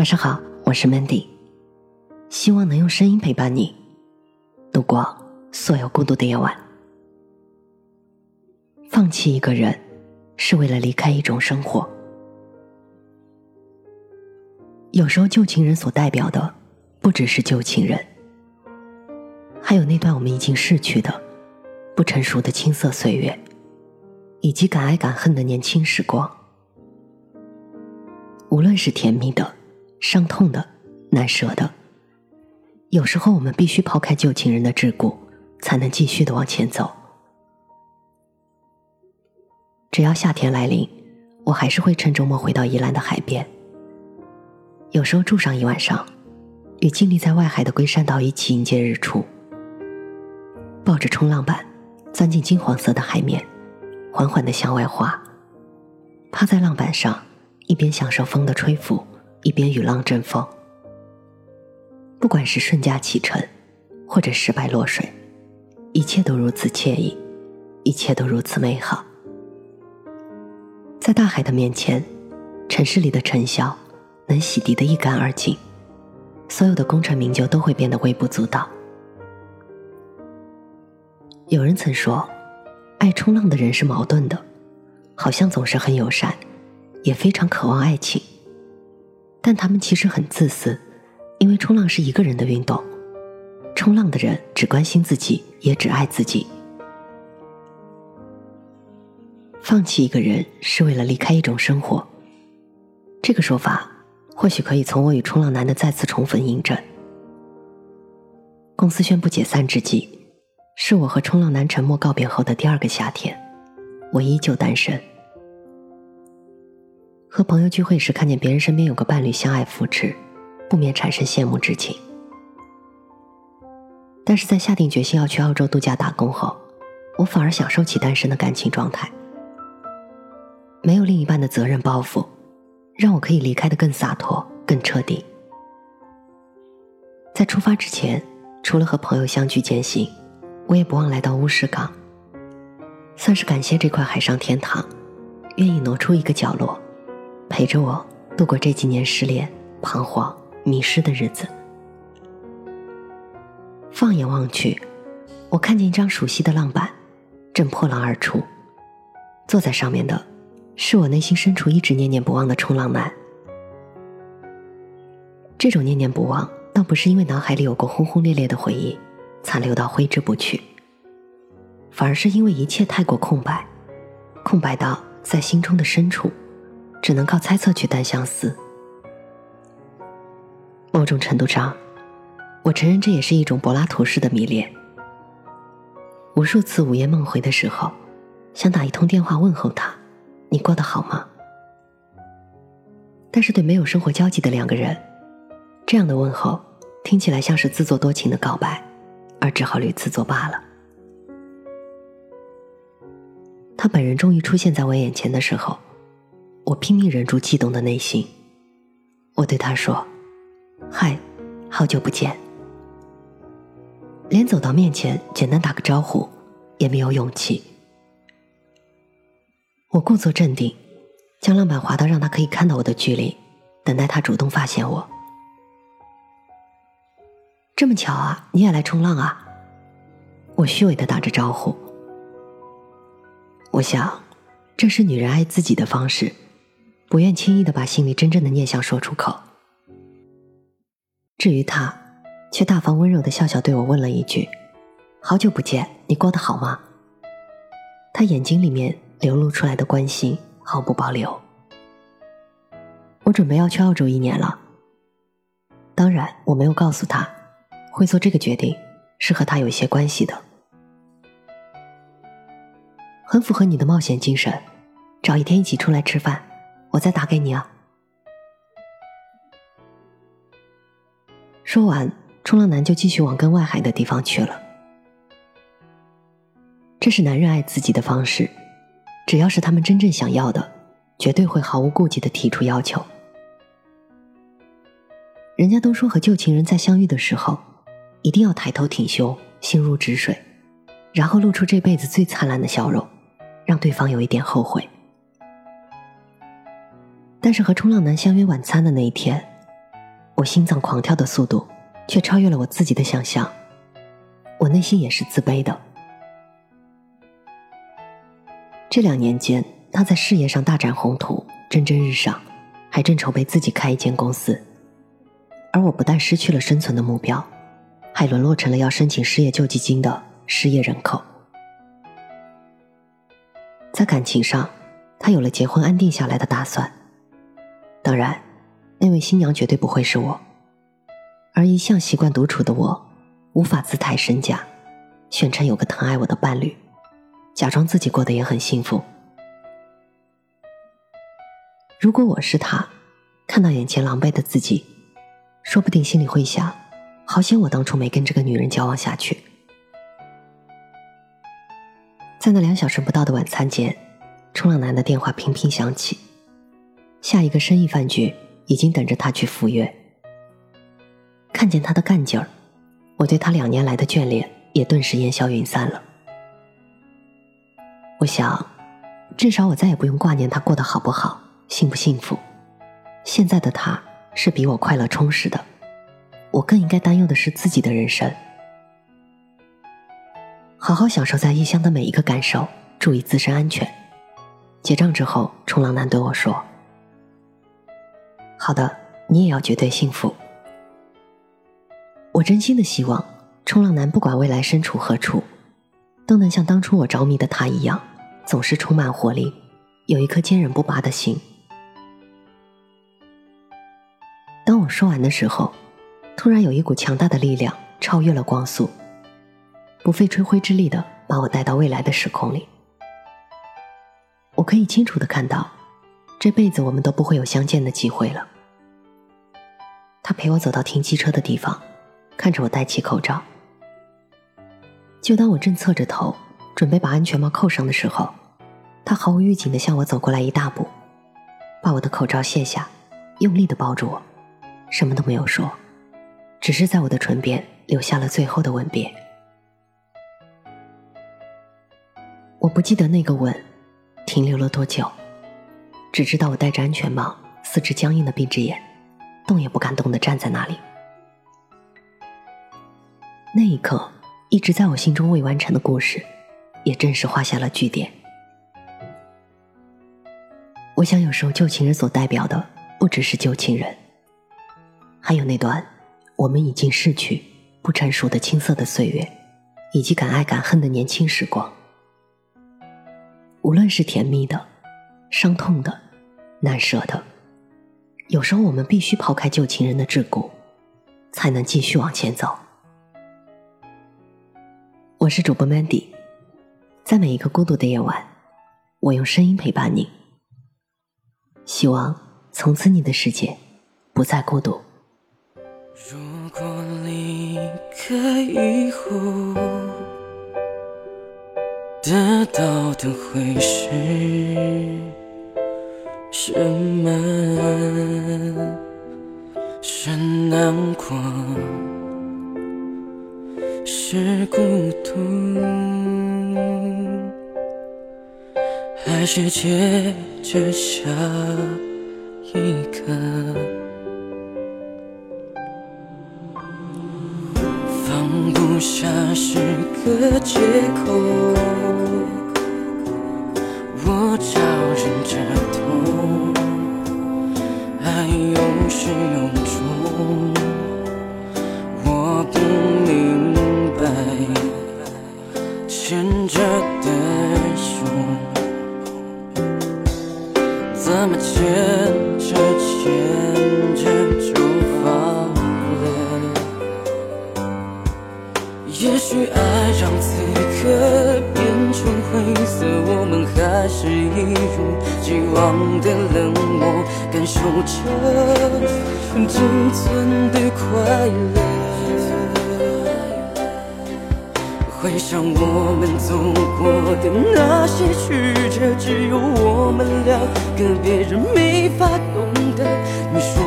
晚上好，我是 Mandy，希望能用声音陪伴你度过所有孤独的夜晚。放弃一个人，是为了离开一种生活。有时候，旧情人所代表的，不只是旧情人，还有那段我们已经逝去的、不成熟的青涩岁月，以及敢爱敢恨的年轻时光。无论是甜蜜的、伤痛的、难舍的，有时候我们必须抛开旧情人的桎梏，才能继续的往前走。只要夏天来临，我还是会趁周末回到宜兰的海边。有时候住上一晚上，与静立在外海的龟山岛一起迎接日出，抱着冲浪板，钻进金黄色的海面，缓缓的向外滑，趴在浪板上。一边享受风的吹拂，一边与浪争锋。不管是顺驾启程，或者失败落水，一切都如此惬意，一切都如此美好。在大海的面前，城市里的尘嚣能洗涤的一干二净，所有的功成名就都会变得微不足道。有人曾说，爱冲浪的人是矛盾的，好像总是很友善。也非常渴望爱情，但他们其实很自私，因为冲浪是一个人的运动，冲浪的人只关心自己，也只爱自己。放弃一个人是为了离开一种生活，这个说法或许可以从我与冲浪男的再次重逢印证。公司宣布解散之际，是我和冲浪男沉默告别后的第二个夏天，我依旧单身。和朋友聚会时，看见别人身边有个伴侣相爱扶持，不免产生羡慕之情。但是在下定决心要去澳洲度假打工后，我反而享受起单身的感情状态。没有另一半的责任包袱，让我可以离开的更洒脱、更彻底。在出发之前，除了和朋友相聚践行，我也不忘来到乌石港，算是感谢这块海上天堂，愿意挪出一个角落。陪着我度过这几年失恋、彷徨、迷失的日子。放眼望去，我看见一张熟悉的浪板，正破浪而出。坐在上面的，是我内心深处一直念念不忘的冲浪男。这种念念不忘，倒不是因为脑海里有过轰轰烈烈的回忆，残留到挥之不去，反而是因为一切太过空白，空白到在心中的深处。只能靠猜测去单相思。某种程度上，我承认这也是一种柏拉图式的迷恋。无数次午夜梦回的时候，想打一通电话问候他：“你过得好吗？”但是对没有生活交集的两个人，这样的问候听起来像是自作多情的告白，而只好屡次作罢了。他本人终于出现在我眼前的时候。我拼命忍住激动的内心，我对他说：“嗨，好久不见。”连走到面前简单打个招呼也没有勇气。我故作镇定，将浪板滑到让他可以看到我的距离，等待他主动发现我。这么巧啊，你也来冲浪啊？我虚伪的打着招呼。我想，这是女人爱自己的方式。不愿轻易的把心里真正的念想说出口。至于他，却大方温柔的笑笑对我问了一句：“好久不见，你过得好吗？”他眼睛里面流露出来的关心毫不保留。我准备要去澳洲一年了。当然，我没有告诉他，会做这个决定是和他有一些关系的。很符合你的冒险精神，找一天一起出来吃饭。我再打给你啊！说完，冲浪男就继续往更外海的地方去了。这是男人爱自己的方式，只要是他们真正想要的，绝对会毫无顾忌的提出要求。人家都说和旧情人在相遇的时候，一定要抬头挺胸，心如止水，然后露出这辈子最灿烂的笑容，让对方有一点后悔。但是和冲浪男相约晚餐的那一天，我心脏狂跳的速度却超越了我自己的想象，我内心也是自卑的。这两年间，他在事业上大展宏图，蒸蒸日上，还正筹备自己开一间公司。而我不但失去了生存的目标，还沦落成了要申请失业救济金的失业人口。在感情上，他有了结婚安定下来的打算。当然，那位新娘绝对不会是我，而一向习惯独处的我，无法姿态身价，宣称有个疼爱我的伴侣。假装自己过得也很幸福。如果我是他，看到眼前狼狈的自己，说不定心里会想：好险我当初没跟这个女人交往下去。在那两小时不到的晚餐间，冲浪男的电话频频响起，下一个生意饭局已经等着他去赴约。看见他的干劲儿，我对他两年来的眷恋也顿时烟消云散了。我想，至少我再也不用挂念他过得好不好、幸不幸福。现在的他是比我快乐充实的，我更应该担忧的是自己的人生。好好享受在异乡的每一个感受，注意自身安全。结账之后，冲浪男对我说：“好的，你也要绝对幸福。”我真心的希望，冲浪男不管未来身处何处，都能像当初我着迷的他一样。总是充满活力，有一颗坚韧不拔的心。当我说完的时候，突然有一股强大的力量超越了光速，不费吹灰之力的把我带到未来的时空里。我可以清楚的看到，这辈子我们都不会有相见的机会了。他陪我走到停机车的地方，看着我戴起口罩。就当我正侧着头准备把安全帽扣上的时候。他毫无预警的向我走过来一大步，把我的口罩卸下，用力的抱住我，什么都没有说，只是在我的唇边留下了最后的吻别。我不记得那个吻停留了多久，只知道我戴着安全帽，四肢僵硬的闭着眼，动也不敢动的站在那里。那一刻，一直在我心中未完成的故事，也正式画下了句点。我想，有时候旧情人所代表的不只是旧情人，还有那段我们已经逝去、不成熟的青涩的岁月，以及敢爱敢恨的年轻时光。无论是甜蜜的、伤痛的、难舍的，有时候我们必须抛开旧情人的桎梏，才能继续往前走。我是主播 Mandy，在每一个孤独的夜晚，我用声音陪伴你。希望从此你的世界不再孤独。如果离开以后，得到的会是什么？是难过，是孤独。还是接着下一个，放不下是个借口，一如既往的冷漠，感受着仅存的快乐。回想我们走过的那些曲折，只有我们两个，别人没法懂得。你说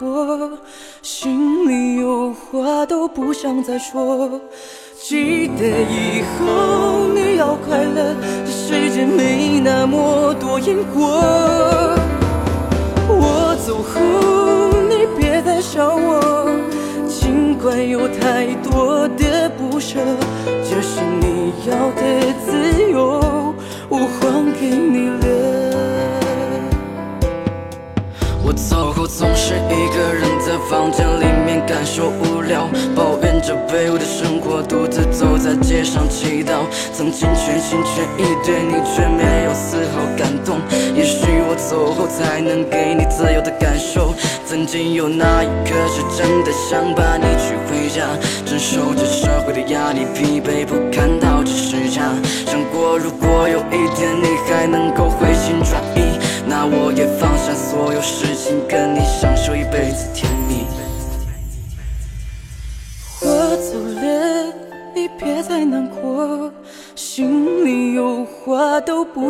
我，心里有话都不想再说。记得以后你要快乐，这世界没那么多因果。我走后你别再想我，尽管有太多的不舍，这是你要的自由，我还给你了。我走后总是一个人在房间里面感受无聊，抱怨着卑微的生活，独自走在街上祈祷。曾经全心全意对你，却没有丝毫感动。也许我走后才能给你自由的感受。曾经有那一刻是真的想把你娶回家，承受着社会的压力，疲惫不堪到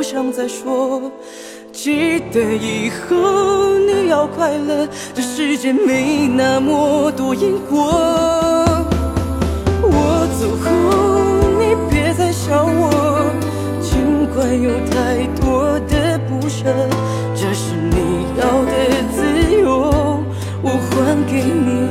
想再说。记得以后你要快乐，这世界没那么多因果。我走后，你别再想我，尽管有太多的不舍。这是你要的自由，我还给你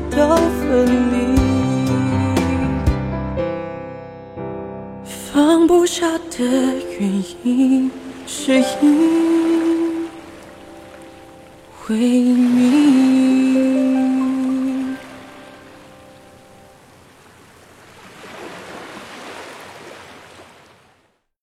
下的原因，是因为你。